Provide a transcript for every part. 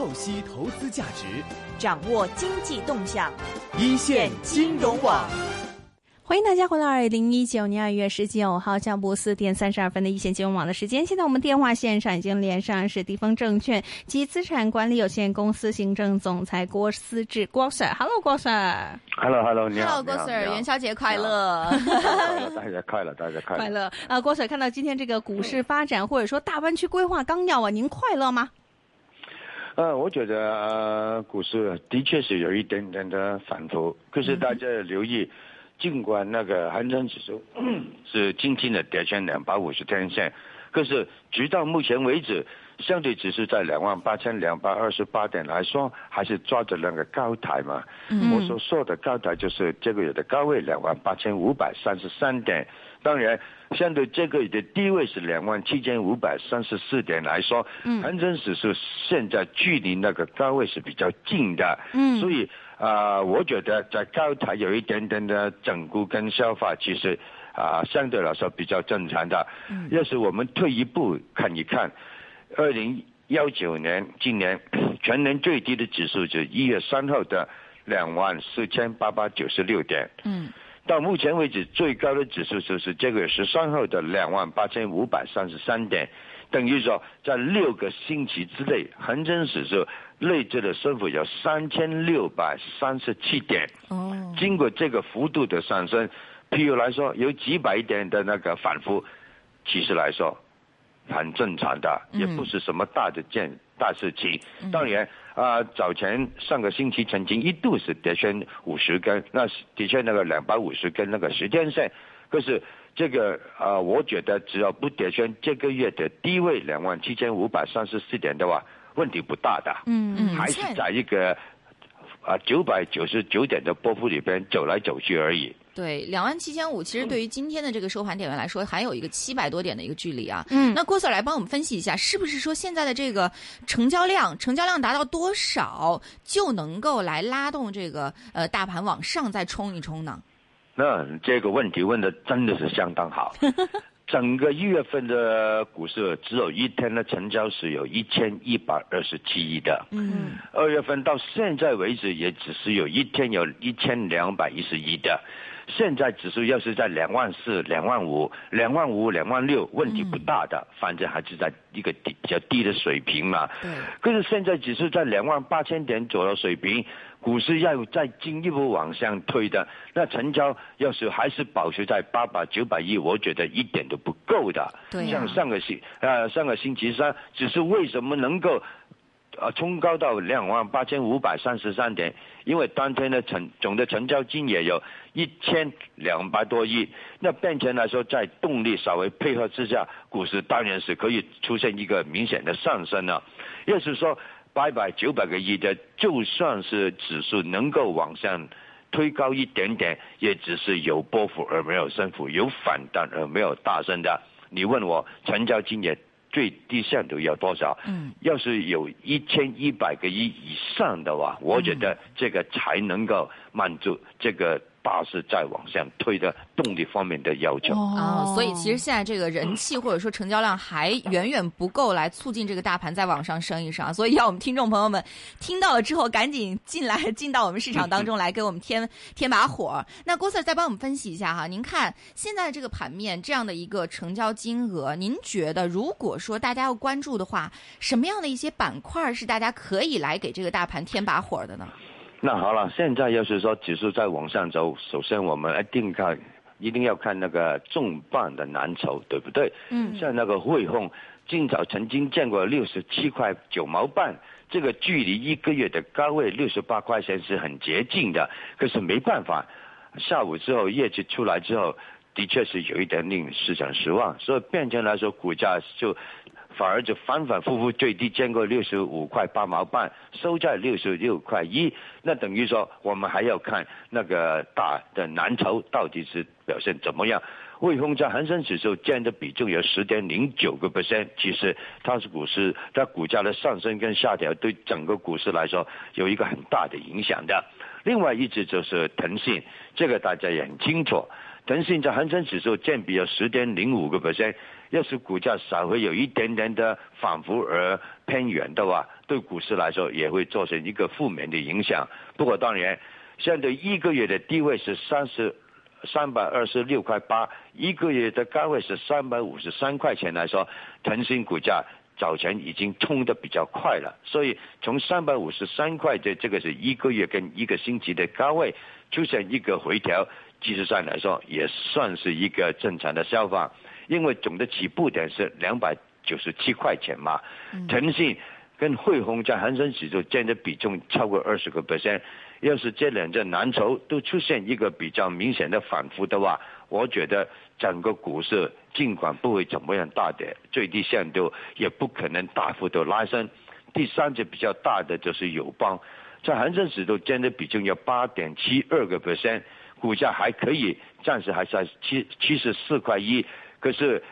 透析投资价值，掌握经济动向，一线金融网。欢迎大家回到二零一九年二月十九号下午四点三十二分的一线金融网的时间。现在我们电话线上已经连上是地方证券及资产管理有限公司行政总裁郭思志郭 Sir。Hello，郭 Sir。Hello，Hello，你好。Hello，郭 Sir，元宵节快乐。大家 快乐，大家快乐。快乐啊，郭 Sir，看到今天这个股市发展，或者说大湾区规划纲要啊，您快乐吗？呃，我觉得呃，股市的确是有一点点的反复，可是大家留意。尽管那个恒生指数 是轻轻的跌穿两百五十天线，可是直到目前为止，相对只是在两万八千两百二十八点来说，还是抓着那个高台嘛。嗯、我所说的高台就是这个月的高位两万八千五百三十三点，当然相对这个月的低位是两万七千五百三十四点来说，嗯、恒生指数现在距离那个高位是比较近的，嗯、所以。啊、呃，我觉得在高台有一点点的整固跟消化，其实啊、呃、相对来说比较正常的。嗯、要是我们退一步看一看，二零幺九年今年 全年最低的指数是一月三号的两万四千八百九十六点。嗯。到目前为止最高的指数就是这个月十三号的两万八千五百三十三点，等于说在六个星期之内，恒生指数。累计的升幅有三千六百三十七点，哦，经过这个幅度的上升，譬如来说有几百点的那个反复，其实来说很正常的，嗯、也不是什么大的件大事情。嗯、当然啊、呃，早前上个星期曾经一度是跌穿五十根，那的确那个两百五十根那个时间线，可是这个啊、呃，我觉得只要不跌穿这个月的低位两万七千五百三十四点的话。问题不大的，嗯嗯，还是在一个啊九百九十九点的波幅里边走来走去而已。对，两万七千五，其实对于今天的这个收盘点位来说，还有一个七百多点的一个距离啊。嗯，那郭 Sir 来帮我们分析一下，是不是说现在的这个成交量，成交量达到多少就能够来拉动这个呃大盘往上再冲一冲呢？那这个问题问的真的是相当好。整个一月份的股市只有一天的成交是有一千一百二十七亿的，嗯，二月份到现在为止也只是有一天有一千两百一十一的，现在指数要是在两万四、两万五、两万五、两万六，问题不大的，嗯、反正还是在一个低比较低的水平嘛。对。可是现在指数在两万八千点左右水平。股市要再进一步往上推的，那成交要是还是保持在八百九百亿，我觉得一点都不够的。对、啊。像上个星呃上个星期三，只是为什么能够呃冲高到两万八千五百三十三点？因为当天的成总的成交金也有一千两百多亿。那变成来说，在动力稍微配合之下，股市当然是可以出现一个明显的上升了。要是说。八百九百个亿的，就算是指数能够往上推高一点点，也只是有波幅而没有升幅，有反弹而没有大升的。你问我成交金额最低限度要多少？嗯，要是有一千一百个亿以上的话，我觉得这个才能够满足这个。大势在往上推的动力方面的要求啊、哦，所以其实现在这个人气或者说成交量还远远不够来促进这个大盘再往上升一升，所以要我们听众朋友们听到了之后赶紧进来进到我们市场当中来给我们添 添把火。那郭 Sir 再帮我们分析一下哈，您看现在这个盘面这样的一个成交金额，您觉得如果说大家要关注的话，什么样的一些板块是大家可以来给这个大盘添把火的呢？那好了，现在要是说指数在往上走，首先我们一定看，一定要看那个重磅的蓝筹，对不对？嗯。像那个汇控，今早曾经见过六十七块九毛半，这个距离一个月的高位六十八块钱是很接近的。可是没办法，下午之后业绩出来之后，的确是有一点令市场失望，所以变成来说，股价就。反而就反反复复最低见过六十五块八毛半，收在六十六块一，那等于说我们还要看那个大的蓝筹到底是表现怎么样。汇丰在恒生指数占的比重有十点零九个 percent，其实它是股市它股价的上升跟下调对整个股市来说有一个很大的影响的。另外一只就是腾讯，这个大家也很清楚。腾讯在恒生指数占比有十点零五个 percent，要是股价稍微有一点点的反复而偏远的话，对股市来说也会造成一个负面的影响。不过当然，相对一个月的低位是三十三百二十六块八，一个月的高位是三百五十三块钱来说，腾讯股价早前已经冲得比较快了，所以从三百五十三块的这个是一个月跟一个星期的高位出现一个回调，技术上来说也算是一个正常的消化。因为总的起步点是两百九十七块钱嘛，腾讯跟汇丰在恒生指数占的比重超过二十个 percent，要是这两只蓝筹都出现一个比较明显的反复的话，我觉得整个股市尽管不会怎么样大跌，最低限度也不可能大幅度拉升。第三只比较大的就是友邦，在恒生指数占的比重有八点七二个 percent，股价还可以，暂时还在七七十四块一。可是，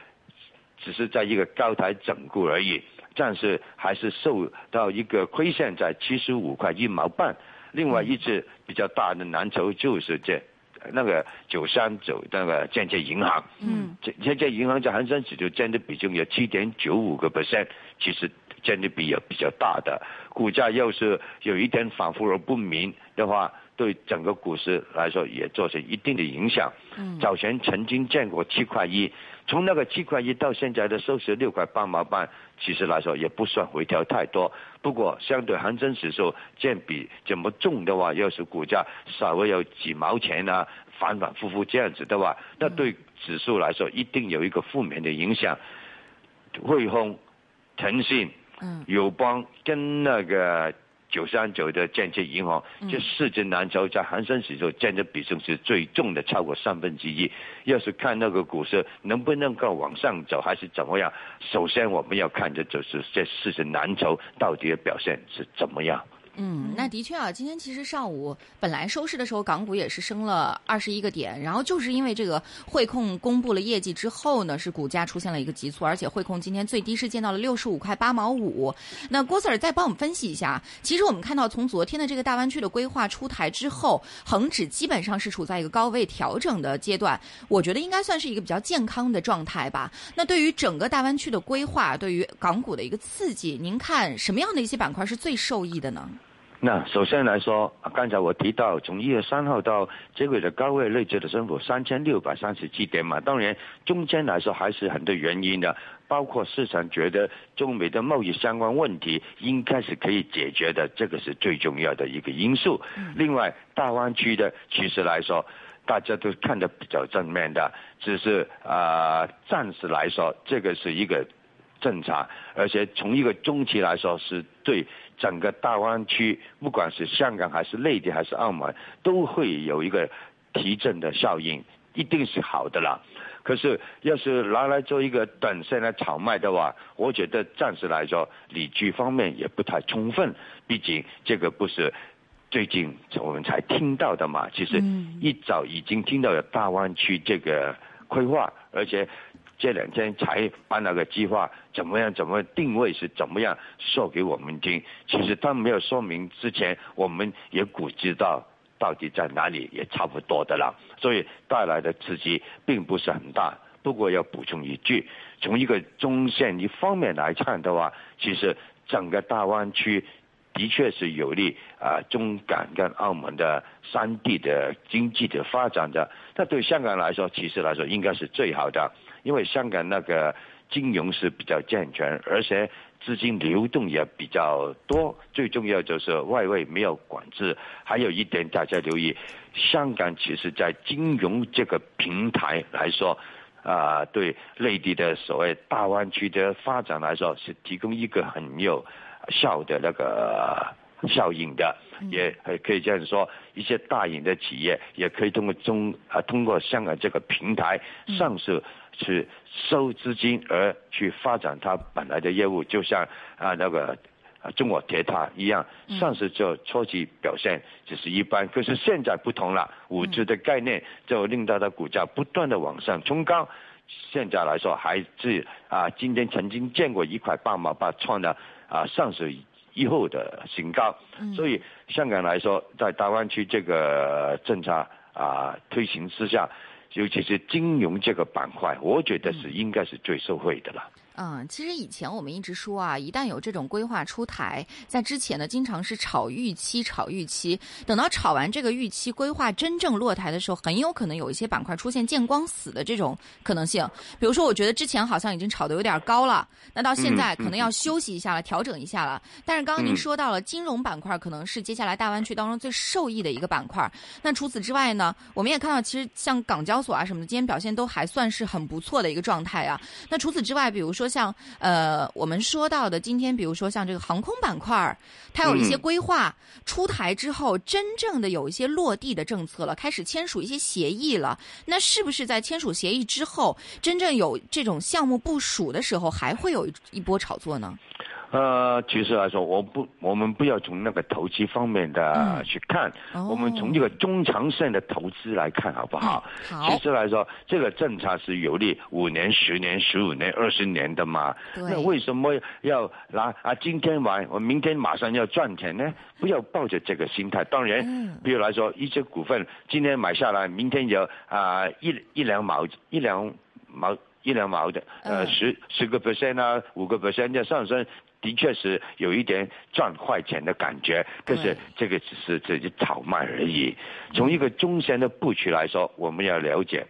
只是在一个高台整固而已，暂时还是受到一个亏欠，在七十五块一毛半。另外一只比较大的蓝筹就是这那个九三九那个建设银行，嗯，建设银行在恒生指数占的比重有七点九五个 percent，其实占的比也比较大的，股价要是有一点反复而不明的话。对整个股市来说也造成一定的影响。嗯，早前曾经见过七块一，从那个七块一到现在的收市六块八毛半，其实来说也不算回调太多。不过相对恒生指数占比这么重的话，要是股价稍微有几毛钱啊，反反复复这样子的话，那对指数来说一定有一个负面的影响。汇丰、腾讯、友邦跟那个。九三九的建设银行，这四只蓝筹在恒生指数占的比重是最重的，超过三分之一。要是看那个股市能不能够往上走，还是怎么样？首先我们要看的就是这四只蓝筹到底的表现是怎么样。嗯，那的确啊，今天其实上午本来收市的时候，港股也是升了二十一个点，然后就是因为这个汇控公布了业绩之后呢，是股价出现了一个急促，而且汇控今天最低是见到了六十五块八毛五。那郭 Sir 再帮我们分析一下，其实我们看到从昨天的这个大湾区的规划出台之后，恒指基本上是处在一个高位调整的阶段，我觉得应该算是一个比较健康的状态吧。那对于整个大湾区的规划，对于港股的一个刺激，您看什么样的一些板块是最受益的呢？那首先来说，刚才我提到从一月三号到这个月的高位累计的升幅三千六百三十七点嘛，当然中间来说还是很多原因的，包括市场觉得中美的贸易相关问题应该是可以解决的，这个是最重要的一个因素。另外，大湾区的其实来说，大家都看得比较正面的，只是啊，暂时来说这个是一个正常，而且从一个中期来说是对。整个大湾区，不管是香港还是内地还是澳门，都会有一个提振的效应，一定是好的啦。可是要是拿来做一个短线的炒卖的话，我觉得暂时来说理据方面也不太充分。毕竟这个不是最近我们才听到的嘛，其实一早已经听到了大湾区这个规划，而且。这两天才把那个计划怎么样？怎么定位是怎么样说给我们听？其实他没有说明之前，我们也估计到到底在哪里也差不多的了。所以带来的刺激并不是很大。不过要补充一句，从一个中线一方面来看的话，其实整个大湾区的确是有利啊中港跟澳门的三地的经济的发展的。那对香港来说，其实来说应该是最好的。因为香港那个金融是比较健全，而且资金流动也比较多，最重要就是外围没有管制。还有一点大家留意，香港其实在金融这个平台来说，啊，对内地的所谓大湾区的发展来说，是提供一个很有效的那个效应的。也可以这样说，一些大型的企业也可以通过中啊，通过香港这个平台上市。去收资金而去发展它本来的业务，就像啊那个啊中国铁塔一样，上市就初期表现只是一般，可是现在不同了，五 G 的概念就令到它股价不断的往上冲高，现在来说还是啊今天曾经见过一块八毛八创了啊上市以后的新高，所以香港来说，在大湾区这个政策啊推行之下。尤其是金融这个板块，我觉得是应该是最受惠的了。嗯，其实以前我们一直说啊，一旦有这种规划出台，在之前呢，经常是炒预期，炒预期，等到炒完这个预期规划真正落台的时候，很有可能有一些板块出现见光死的这种可能性。比如说，我觉得之前好像已经炒得有点高了，那到现在可能要休息一下了，调整一下了。但是刚刚您说到了金融板块，可能是接下来大湾区当中最受益的一个板块。那除此之外呢，我们也看到，其实像港交所啊什么的，今天表现都还算是很不错的一个状态啊。那除此之外，比如说。像呃，我们说到的今天，比如说像这个航空板块，它有一些规划出台之后，真正的有一些落地的政策了，开始签署一些协议了。那是不是在签署协议之后，真正有这种项目部署的时候，还会有一波炒作呢？呃，其实来说，我不，我们不要从那个投资方面的去看，我们从这个中长线的投资来看，好不好？好。其实来说，这个政策是有利五年、十年、十五年、二十年的嘛。那为什么要拿啊？今天买，我明天马上要赚钱呢？不要抱着这个心态。当然，比如来说，一些股份今天买下来，明天有啊一一两毛一两毛一两毛的，呃十十个 percent 啊，五个 percent 的上升。的确是有一点赚快钱的感觉，但是这个只是自己炒卖而已。从一个中线的布局来说，我们要了解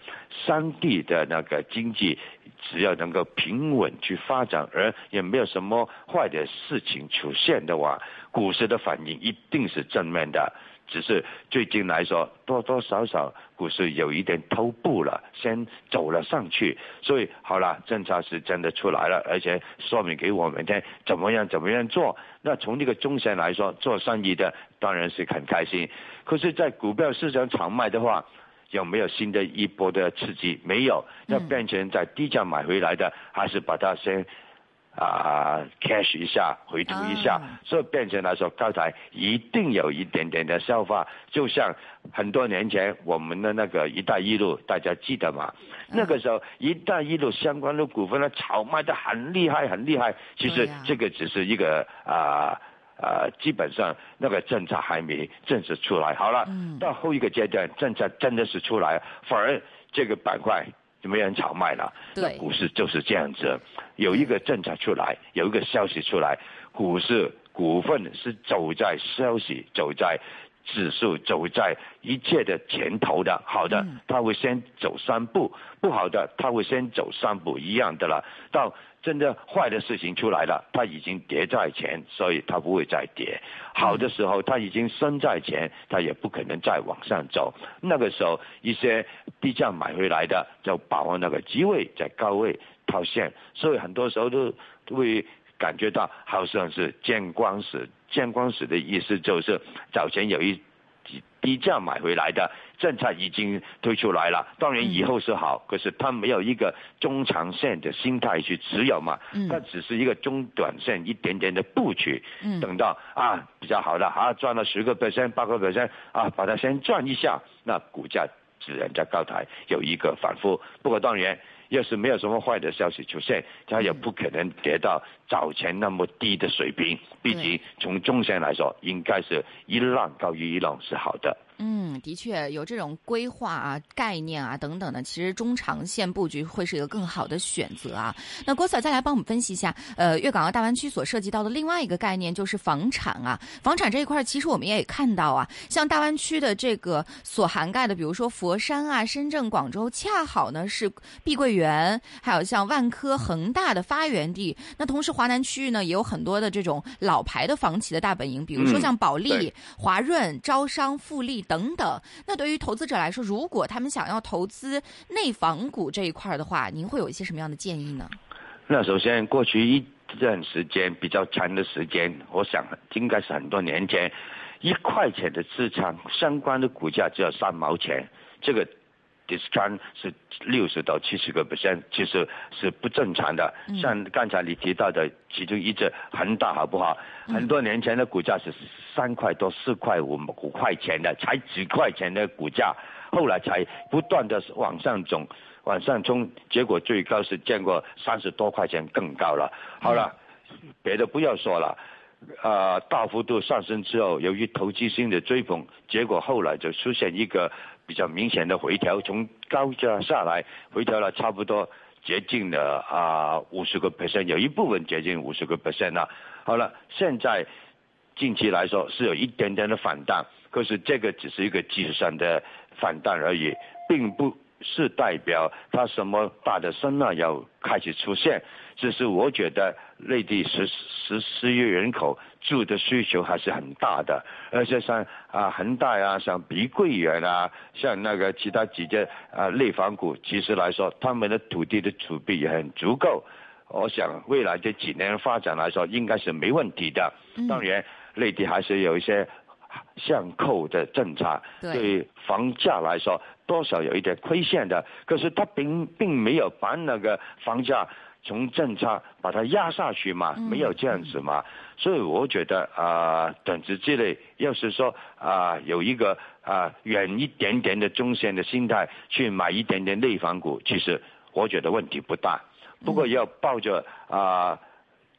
三地的那个经济，只要能够平稳去发展，而也没有什么坏的事情出现的话，股市的反应一定是正面的。只是最近来说，多多少少股市有一点偷步了，先走了上去，所以好了，政策是真的出来了，而且说明给我们听怎么样怎么样做。那从这个中线来说，做生意的当然是很开心。可是，在股票市场炒卖的话，有没有新的一波的刺激？没有，要变成在低价买回来的，还是把它先。啊，cash 一下，回吐一下，所以变成来说，刚才一定有一点点的消化。就像很多年前我们的那个“一带一路”，大家记得吗？那个时候“一带一路”相关的股份呢，炒卖的很厉害，很厉害。其实这个只是一个啊啊，基本上那个政策还没正式出来。好了，到后一个阶段，政策真的是出来，反而这个板块。就没人炒卖了，那股市就是这样子，有一个政策出来，有一个消息出来，股市股份是走在消息，走在指数，走在一切的前头的，好的，他会先走三步，不好的他会先走三步，一样的了，到。真的坏的事情出来了，它已经跌在前，所以它不会再跌。好的时候，它已经升在前，它也不可能再往上走。那个时候，一些低价买回来的，就把握那个机会，在高位套现。所以很多时候都会感觉到好像是见光死。见光死的意思就是早前有一。低价买回来的政策已经推出来了，当然以后是好，可是它没有一个中长线的心态去持有嘛，它只是一个中短线一点点的布局，等到啊比较好的啊赚了十个 percent 八个 percent 啊把它先赚一下，那股价自然在高台有一个反复，不过当然。要是没有什么坏的消息出现，它也不可能跌到早前那么低的水平。毕竟从中线来说，应该是一浪高于一浪是好的。嗯，的确有这种规划啊、概念啊等等的，其实中长线布局会是一个更好的选择啊。那郭 Sir 再来帮我们分析一下，呃，粤港澳大湾区所涉及到的另外一个概念就是房产啊。房产这一块，其实我们也看到啊，像大湾区的这个所涵盖的，比如说佛山啊、深圳、广州，恰好呢是碧桂园，还有像万科、恒大的发源地。那同时，华南区域呢也有很多的这种老牌的房企的大本营，比如说像保利、华润、招商、富力。等等，那对于投资者来说，如果他们想要投资内房股这一块的话，您会有一些什么样的建议呢？那首先，过去一段时间比较长的时间，我想应该是很多年前，一块钱的资产相关的股价只要三毛钱，这个。Discount 是六十到七十个 percent，其实是不正常的。像刚才你提到的，其中一只恒大，好不好？很多年前的股价是三块多、四块五、五块钱的，才几块钱的股价，后来才不断的往上走，往上冲，结果最高是见过三十多块钱更高了。好了，别的不要说了，呃大幅度上升之后，由于投机性的追捧，结果后来就出现一个比较明显的回调，从高价下来回调了差不多接近了啊五十个 percent，有一部分接近五十个 percent 了。好了，现在近期来说是有一点点的反弹，可是这个只是一个技术上的反弹而已，并不是代表它什么大的声浪要开始出现。只是我觉得内地十十四亿人口住的需求还是很大的，而且像啊恒大啊，像碧桂园啊，像那个其他几家啊内房股，其实来说他们的土地的储备也很足够。我想未来这几年发展来说，应该是没问题的。当然，内地还是有一些限购的政策，对房价来说多少有一点亏欠的。可是他并并没有把那个房价。从政策把它压下去嘛，没有这样子嘛，所以我觉得啊，等值之类，要是说啊，有一个啊远一点点的中线的心态去买一点点内房股，其实我觉得问题不大。不过要抱着啊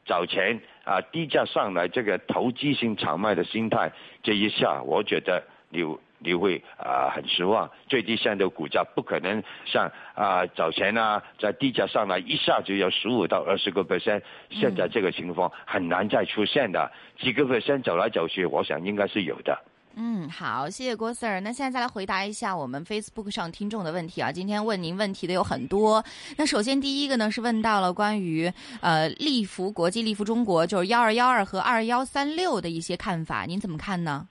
找钱啊低价上来这个投机性炒卖的心态，这一下我觉得你。你会啊很失望，最低线的股价不可能像啊早前啊在低价上来一下就有十五到二十个 percent，现在这个情况很难再出现的，几个 percent 走来走去，我想应该是有的。嗯，好，谢谢郭 Sir。那现在再来回答一下我们 Facebook 上听众的问题啊，今天问您问题的有很多。那首先第一个呢是问到了关于呃利福国际、利福中国，就是幺二幺二和二幺三六的一些看法，您怎么看呢？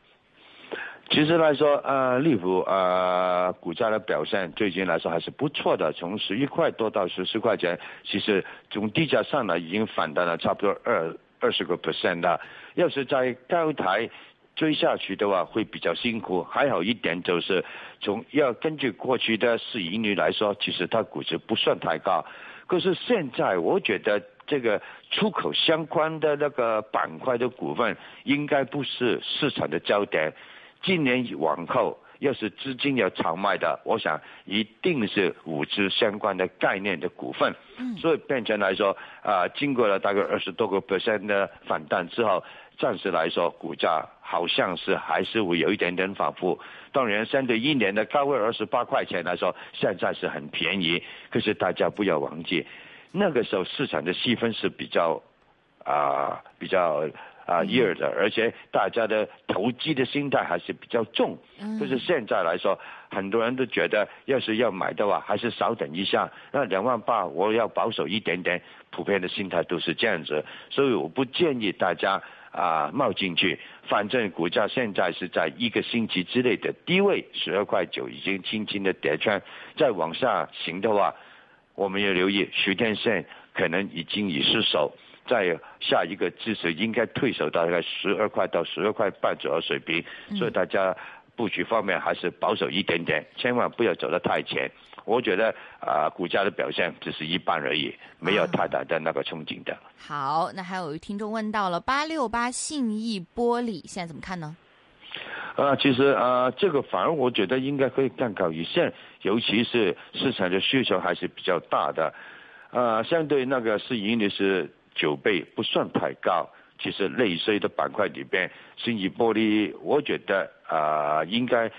其实来说，呃，利福呃股价的表现最近来说还是不错的，从十一块多到十四块钱，其实从低价上来已经反弹了差不多二二十个 percent 了。要是在高台追下去的话，会比较辛苦。还好一点就是从要根据过去的市盈率来说，其实它估值不算太高。可是现在我觉得这个出口相关的那个板块的股份，应该不是市场的焦点。今年往后，要是资金要炒卖的，我想一定是五 G 相关的概念的股份。嗯。所以变成来说，啊，经过了大概二十多个 percent 的反弹之后，暂时来说，股价好像是还是会有一点点反复。当然，相对一年的高位二十八块钱来说，现在是很便宜。可是大家不要忘记，那个时候市场的细分是比较啊比较。啊，热的，而且大家的投机的心态还是比较重。就是现在来说，很多人都觉得，要是要买的话，还是少等一下。那两万八，我要保守一点点。普遍的心态都是这样子，所以我不建议大家啊冒进去。反正股价现在是在一个星期之内的低位，十二块九已经轻轻的跌穿。再往下行的话，我们要留意十天线可能已经已失守。在下一个支持应该退守大概十二块到十二块半左右水平，所以大家布局方面还是保守一点点，千万不要走得太前。我觉得啊，股价的表现只是一半而已，没有太大的那个憧憬的。好，那还有听众问到了八六八信义玻璃，现在怎么看呢？啊，其实啊，这个反而我觉得应该可以更高一线，尤其是市场的需求还是比较大的。啊，相对那个市盈率是。九倍不算太高，其实内需的板块里边，信义玻璃，我觉得啊，应该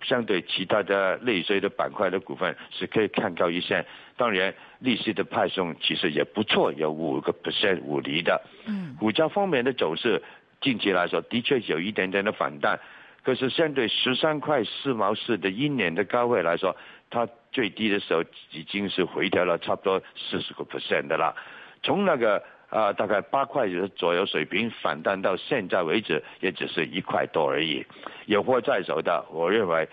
相对其他的内需的板块的股份是可以看高一些。当然，利息的派送其实也不错，有五个 percent 五厘的。嗯。股价方面的走势，近期来说的确有一点点的反弹，可是相对十三块四毛四的一年的高位来说，它最低的时候已经是回调了差不多四十个 percent 的了。从那个。啊，大概八块左右水平反弹到现在为止，也只是一块多而已。有货在手的，我认为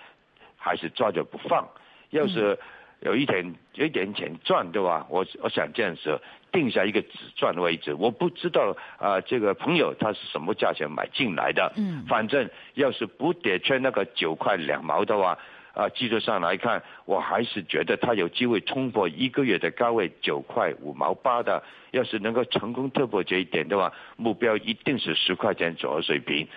还是抓着不放。要是有一点有一点钱赚对吧，我我想这样子定下一个止赚的位置。我不知道啊，这个朋友他是什么价钱买进来的？嗯，反正要是不跌穿那个九块两毛的话。啊，技术上来看，我还是觉得它有机会冲破一个月的高位九块五毛八的。要是能够成功突破这一点的话，目标一定是十块钱左右水平。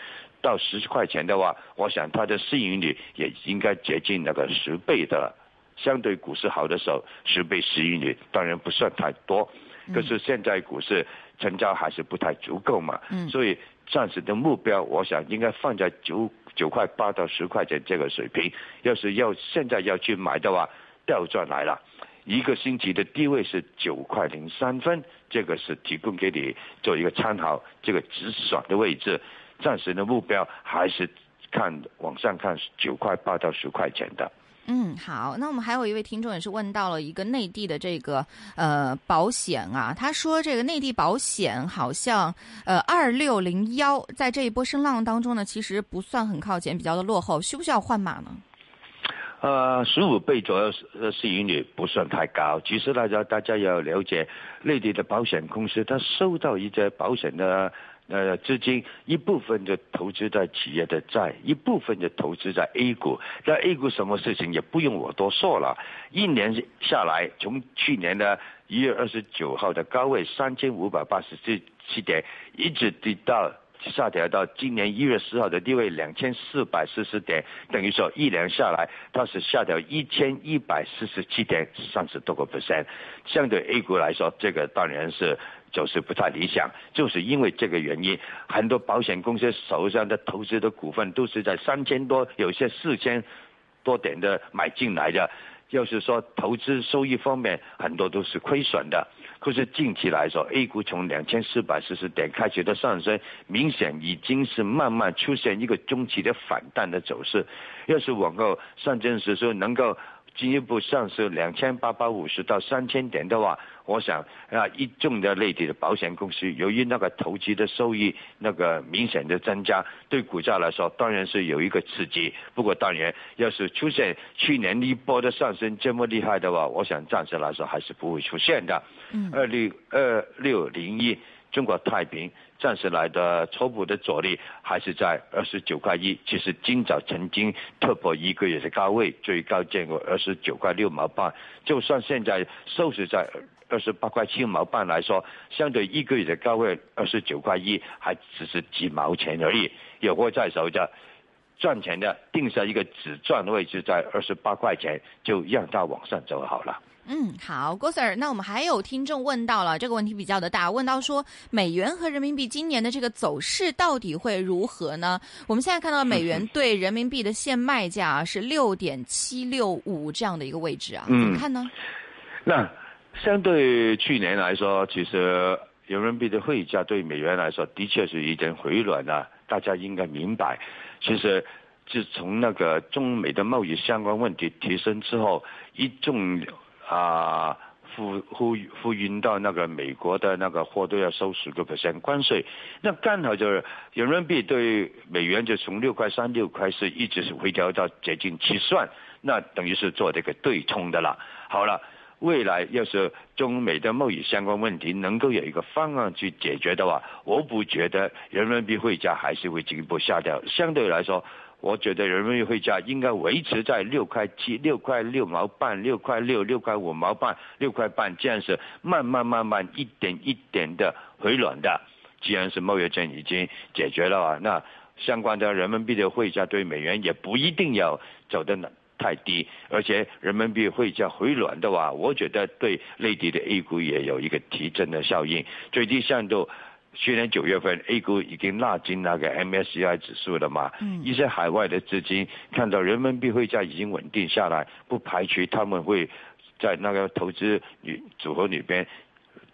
到十块钱的话，我想它的市盈率也应该接近那个十倍的。相对股市好的时候，十倍市盈率当然不算太多。可是现在股市成交还是不太足够嘛。嗯所以暂时的目标，我想应该放在九九块八到十块钱这个水平。要是要现在要去买的话，调转来了。一个星期的低位是九块零三分，这个是提供给你做一个参考，这个止损的位置。暂时的目标还是看往上看九块八到十块钱的。嗯，好，那我们还有一位听众也是问到了一个内地的这个呃保险啊，他说这个内地保险好像呃二六零幺在这一波声浪当中呢，其实不算很靠前，比较的落后，需不需要换码呢？呃，十五倍左右的市盈率不算太高。其实大家大家要了解，内地的保险公司它收到一些保险的呃资金，一部分就投资在企业的债，一部分就投资在 A 股。那 A 股什么事情也不用我多说了，一年下来，从去年的一月二十九号的高位三千五百八十七七点，一直跌到。下调到今年一月十号的低位两千四百四十点，等于说一年下来，它是下调一千一百四十七点，三十多个 percent。相对 A 股来说，这个当然是就是不太理想，就是因为这个原因，很多保险公司手上的投资的股份都是在三千多，有些四千多点的买进来的。就是说投资收益方面，很多都是亏损的。可是近期来说，A 股从两千四百四十点开始的上升，明显已经是慢慢出现一个中期的反弹的走势。要是往后上证指数能够进一步上升两千八百五十到三千点的话，我想啊，一众的内地的保险公司，由于那个投资的收益那个明显的增加，对股价来说当然是有一个刺激。不过当然，要是出现去年一波的上升这么厉害的话，我想暂时来说还是不会出现的。嗯二六二六零一，中国太平暂时来的初步的阻力还是在二十九块一。其实今早曾经突破一个月的高位，最高见过二十九块六毛半。就算现在收市在二十八块七毛半来说，相对一个月的高位二十九块一，还只是几毛钱而已。有货在手的。赚钱的定下一个止赚的位置在二十八块钱，就让它往上走好了。嗯，好，郭 Sir，那我们还有听众问到了这个问题比较的大，问到说美元和人民币今年的这个走势到底会如何呢？我们现在看到美元对人民币的现卖价是六点七六五这样的一个位置啊，怎么看呢？那相对去年来说，其实人民币的汇价对美元来说的确是有点回暖了，大家应该明白。其实自从那个中美的贸易相关问题提升之后，一众啊呼呼呼运到那个美国的那个货都要收十个 percent 关税，那刚好就是人民币对美元就从六块三、六块四一直是回调到接近七算，那等于是做这个对冲的了。好了。未来要是中美的贸易相关问题能够有一个方案去解决的话，我不觉得人民币汇价还是会进一步下调。相对来说，我觉得人民币汇价应该维持在六块七、六块六毛半、六块六、六块五毛半、六块半，这样是慢慢慢慢一点一点的回暖的。既然是贸易战已经解决了啊，那相关的人民币的汇价对美元也不一定要走的太低，而且人民币汇价回暖的话，我觉得对内地的 A 股也有一个提振的效应。最低限度，去年九月份 A 股已经纳进那个 MSCI 指数了嘛，嗯一些海外的资金看到人民币汇价已经稳定下来，不排除他们会在那个投资里组合里边。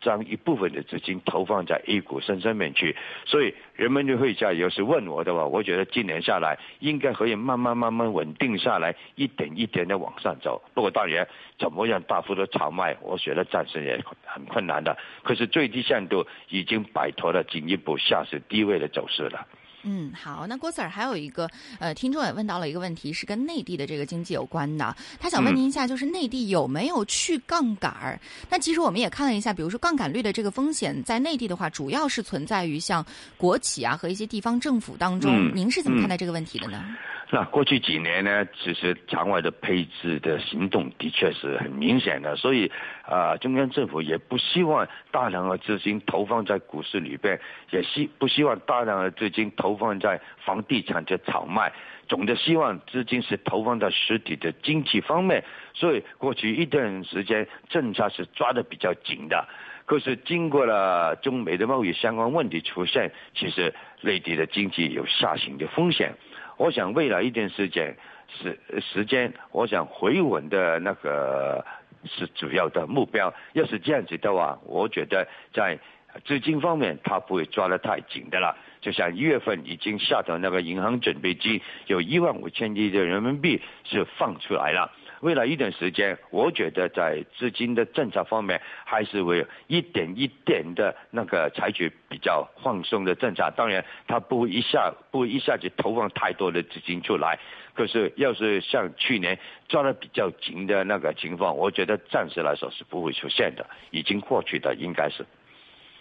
将一部分的资金投放在 A 股身上面去，所以人们就会在有时问我的话，我觉得今年下来应该可以慢慢慢慢稳定下来，一点一点的往上走。不过当然，怎么样大幅的炒卖，我觉得暂时也很困难的。可是最低限度已经摆脱了进一步下市低位的走势了。嗯，好，那郭 Sir 还有一个呃，听众也问到了一个问题，是跟内地的这个经济有关的。他想问您一下，就是内地有没有去杠杆儿？那其实我们也看了一下，比如说杠杆率的这个风险，在内地的话，主要是存在于像国企啊和一些地方政府当中。嗯您是怎么看待这个问题的呢？那过去几年呢，其实场外的配置的行动的确是很明显的，所以啊、中央政府也不希望大量的资金投放在股市里边，也希不希望大量的资金投放在房地产的炒卖，总的希望资金是投放在实体的经济方面，所以过去一段时间政策是抓的比较紧的。可是经过了中美的贸易相关问题出现，其实内地的经济有下行的风险。我想未来一段时间时时间，我想回稳的那个是主要的目标。要是这样子的话，我觉得在资金方面，他不会抓得太紧的了。就像一月份已经下到那个银行准备金有一万五千亿的人民币是放出来了。未来一段时间，我觉得在资金的政策方面，还是会一点一点的那个采取比较放松的政策。当然，它不会一下不会一下子投放太多的资金出来。可是，要是像去年抓的比较紧的那个情况，我觉得暂时来说是不会出现的，已经过去的应该是。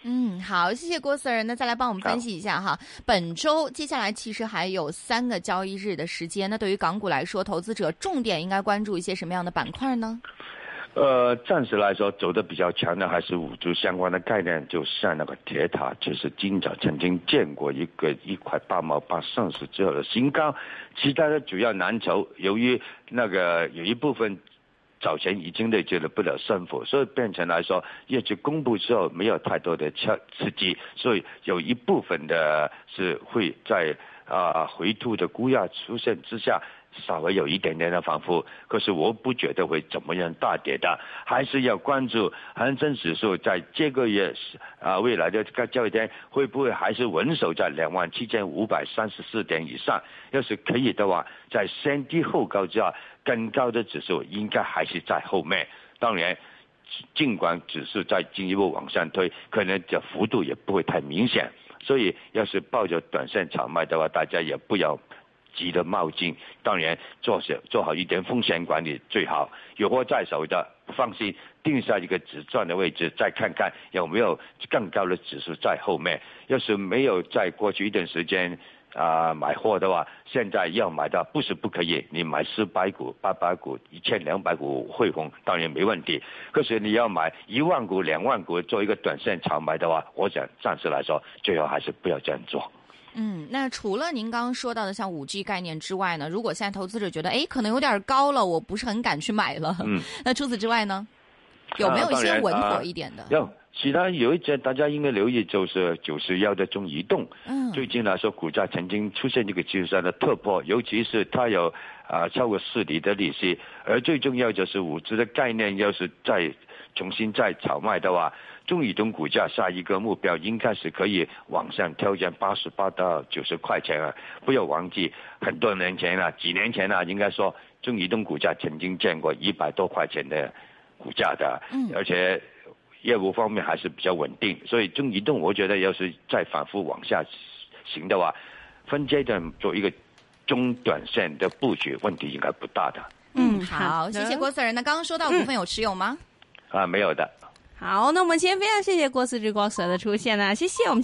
嗯，好，谢谢郭 Sir。那再来帮我们分析一下哈，本周接下来其实还有三个交易日的时间。那对于港股来说，投资者重点应该关注一些什么样的板块呢？呃，暂时来说走的比较强的还是五 G 相关的概念，就像那个铁塔，就是今早曾经见过一个一块八毛八上市之后的新高，其他的主要蓝筹，由于那个有一部分。早前已经累积了不了胜负，所以变成来说，业绩公布之后没有太多的刺刺激，所以有一部分的是会在啊回吐的估压出现之下，稍微有一点点的反复。可是我不觉得会怎么样大跌的，还是要关注恒生指数在这个月啊未来的这个交易天会不会还是稳守在两万七千五百三十四点以上？要是可以的话，在先低后高之下。更高的指数应该还是在后面，当然，尽管指数再进一步往上推，可能这幅度也不会太明显。所以，要是抱着短线炒卖的话，大家也不要急的冒进。当然，做些做好一点风险管理最好。有货在手的，放心定下一个止赚的位置，再看看有没有更高的指数在后面。要是没有在过去一段时间。啊，买货的话，现在要买的不是不可以，你买四百股、八百股、一千两百股汇丰当然没问题。可是你要买一万股、两万股做一个短线炒买的话，我想暂时来说，最好还是不要这样做。嗯，那除了您刚刚说到的像五 G 概念之外呢，如果现在投资者觉得哎可能有点高了，我不是很敢去买了，嗯，那除此之外呢，有没有一些稳妥一点的？有。其他有一件大家应该留意，就是九十幺的中移动。嗯。最近来说，股价曾经出现这个技术上的突破，尤其是它有啊超过四厘的利息，而最重要就是五 G 的概念，要是再重新再炒卖的话，中移动股价下一个目标应该是可以往上挑战八十八到九十块钱啊！不要忘记，很多年前啊，几年前啊，应该说中移动股价曾经见过一百多块钱的股价的。嗯。而且。业务方面还是比较稳定，所以中移动我觉得要是再反复往下行的话，分阶段做一个中短线的布局，问题应该不大的。嗯，好，谢谢郭 Sir。那刚刚说到股份有持有吗？啊，没有的。好，那我们先非常谢谢郭思之郭所的出现呢，谢谢我们。